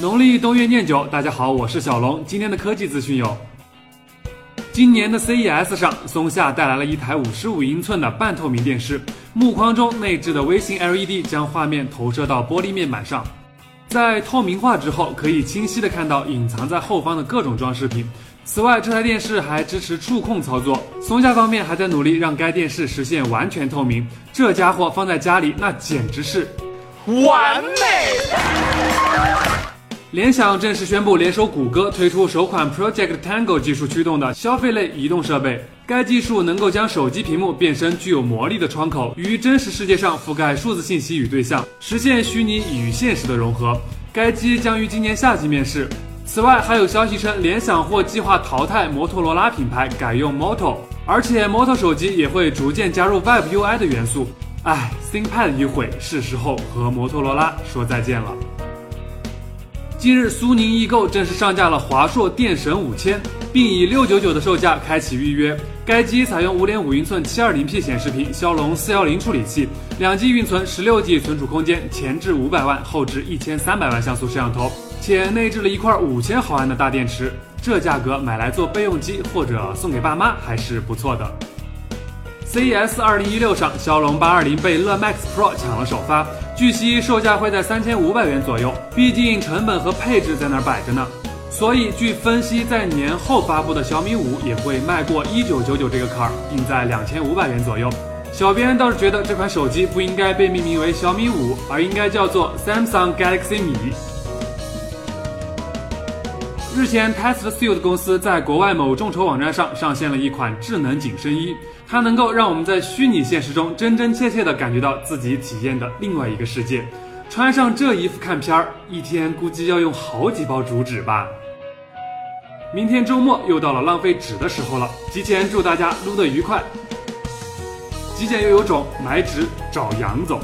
农历冬月念九，大家好，我是小龙。今天的科技资讯有：今年的 CES 上，松下带来了一台五十五英寸的半透明电视，木框中内置的微型 LED 将画面投射到玻璃面板上，在透明化之后，可以清晰的看到隐藏在后方的各种装饰品。此外，这台电视还支持触控操作。松下方面还在努力让该电视实现完全透明，这家伙放在家里那简直是完美。联想正式宣布联手谷歌推出首款 Project Tango 技术驱动的消费类移动设备。该技术能够将手机屏幕变身具有魔力的窗口，于真实世界上覆盖数字信息与对象，实现虚拟与现实的融合。该机将于今年夏季面世。此外，还有消息称，联想或计划淘汰摩托罗拉品牌，改用 Moto，而且 Moto 手机也会逐渐加入 Web UI 的元素。唉，ThinkPad 一毁，是时候和摩托罗拉说再见了。近日，苏宁易购正式上架了华硕电神五千，并以六九九的售价开启预约。该机采用五点五英寸七二零 P 显示屏，骁龙四幺零处理器，两 G 运存，十六 G 存储空间，前置五百万，后置一千三百万像素摄像头，且内置了一块五千毫安的大电池。这价格买来做备用机或者送给爸妈还是不错的。CES 二零一六上，骁龙八二零被乐 Max Pro 抢了首发，据悉售价会在三千五百元左右。毕竟成本和配置在那儿摆着呢，所以据分析，在年后发布的小米五也会迈过一九九九这个坎儿，定在两千五百元左右。小编倒是觉得这款手机不应该被命名为小米五，而应该叫做 Samsung Galaxy 米。日前，Test Suit 公司在国外某众筹网站上上线了一款智能紧身衣，它能够让我们在虚拟现实中真真切切地感觉到自己体验的另外一个世界。穿上这衣服看片儿，一天估计要用好几包竹纸吧。明天周末又到了浪费纸的时候了，提前祝大家撸得愉快。极简又有种，买纸找杨总。